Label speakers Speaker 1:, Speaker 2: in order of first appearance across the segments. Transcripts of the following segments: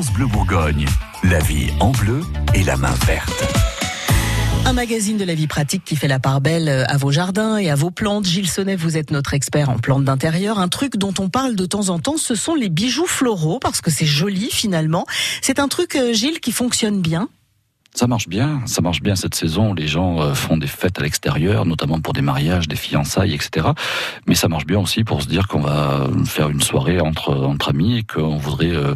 Speaker 1: Bleu Bourgogne. La vie en bleu et la main verte.
Speaker 2: Un magazine de la vie pratique qui fait la part belle à vos jardins et à vos plantes. Gilles Sonnet, vous êtes notre expert en plantes d'intérieur. Un truc dont on parle de temps en temps, ce sont les bijoux floraux parce que c'est joli finalement. C'est un truc, euh, Gilles, qui fonctionne bien?
Speaker 3: Ça marche bien, ça marche bien cette saison. Les gens euh, font des fêtes à l'extérieur, notamment pour des mariages, des fiançailles, etc. Mais ça marche bien aussi pour se dire qu'on va faire une soirée entre entre amis et qu'on voudrait euh,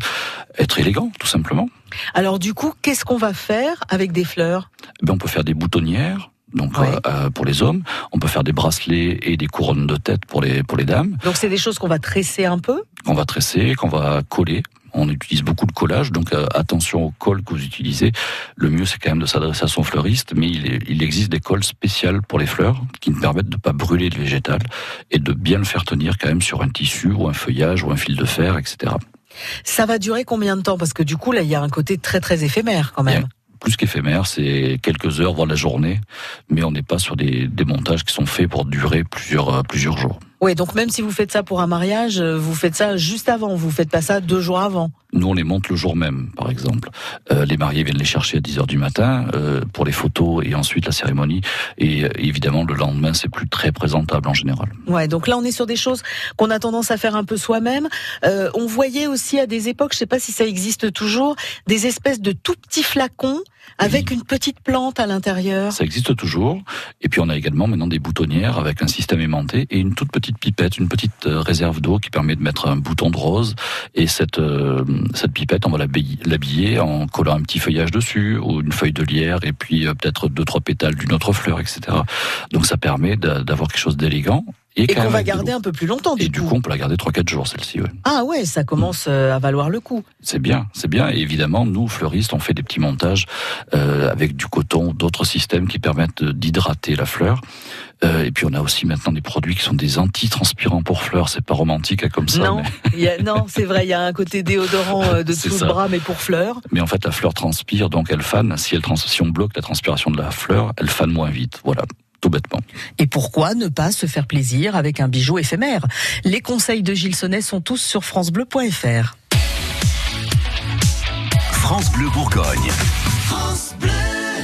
Speaker 3: être élégant, tout simplement.
Speaker 2: Alors du coup, qu'est-ce qu'on va faire avec des fleurs?
Speaker 3: Ben, on peut faire des boutonnières, donc
Speaker 2: Ouais.
Speaker 3: euh, pour les hommes, on peut faire des bracelets et des couronnes de tête pour les pour les dames.
Speaker 2: Donc c'est des choses qu'on va tresser un peu?
Speaker 3: qu'on va tresser, qu'on va coller. On utilise beaucoup de collage, donc euh, attention au col que vous utilisez. Le mieux, c'est quand même de s'adresser à son fleuriste, mais il, est- il existe des cols spéciales pour les fleurs qui nous permettent de ne pas brûler le végétal et de bien le faire tenir quand même sur un tissu ou un feuillage ou un fil de fer, etc.
Speaker 2: Ça va durer combien de temps? Parce que du coup, là, il y a un côté très très éphémère quand même.
Speaker 3: Plus qu'éphémère, c'est quelques heures, voire la journée, mais on n'est pas sur des, des montages qui sont faits pour durer plusieurs, euh, plusieurs jours.
Speaker 2: Oui, donc même si vous faites ça pour un mariage, euh, vous faites ça juste avant. Vous faites pas ça deux jours avant.
Speaker 3: Nous, on les monte le jour même, par exemple. Euh, les mariés viennent les chercher à 10 heures du matin euh, pour les photos et ensuite la cérémonie. Et euh, évidemment, le lendemain, c'est plus très présentable en général.
Speaker 2: Ouais, donc là on est sur des choses qu'on a tendance à faire un peu soi-même. On voyait aussi à des époques, je sais pas si ça existe toujours, des espèces de tout petits flacons avec une petite plante à l'intérieur.
Speaker 3: Ça existe toujours. Et puis, on a également maintenant des boutonnières avec un système aimanté et une toute petite pipette, une petite euh, réserve d'eau qui permet de mettre un bouton de rose. Et cette, euh, cette pipette, on va l'habiller en collant un petit feuillage dessus ou une feuille de lierre et puis euh, peut-être deux, trois pétales d'une autre fleur, etc. Donc, ça permet d'a- d'avoir quelque chose d'élégant.
Speaker 2: Et qu'on va garder un peu plus longtemps du
Speaker 3: Et du
Speaker 2: coup.
Speaker 3: on peut la garder 3-4 jours, celle-ci. ouais.
Speaker 2: Ah ouais, ça commence euh, à valoir le coup.
Speaker 3: C'est bien, c'est bien. Et évidemment, nous, fleuristes, on fait des petits montages euh, avec du coton, d'autres systèmes qui permettent d'hydrater la fleur. Euh, et puis, on a aussi maintenant des produits qui sont des antitranspirants pour fleurs. C'est pas romantique hein, comme ça.
Speaker 2: non,
Speaker 3: Mais,
Speaker 2: il y a- non, c'est vrai, il y a un côté déodorant euh, de
Speaker 3: ça.
Speaker 2: le bras, mais pour fleurs.
Speaker 3: mais en fait, la fleur transpire, donc elle fane. Si, elle trans si on bloque la transpiration de la fleur, elle fane moins vite. Voilà, tout bêtement.
Speaker 2: Et pourquoi ne pas se faire plaisir avec un bijou éphémère? Les conseils de Gilles Sonnet sont tous sur francebleu.fr.
Speaker 1: France Bleu Bourgogne.
Speaker 4: France Bleu.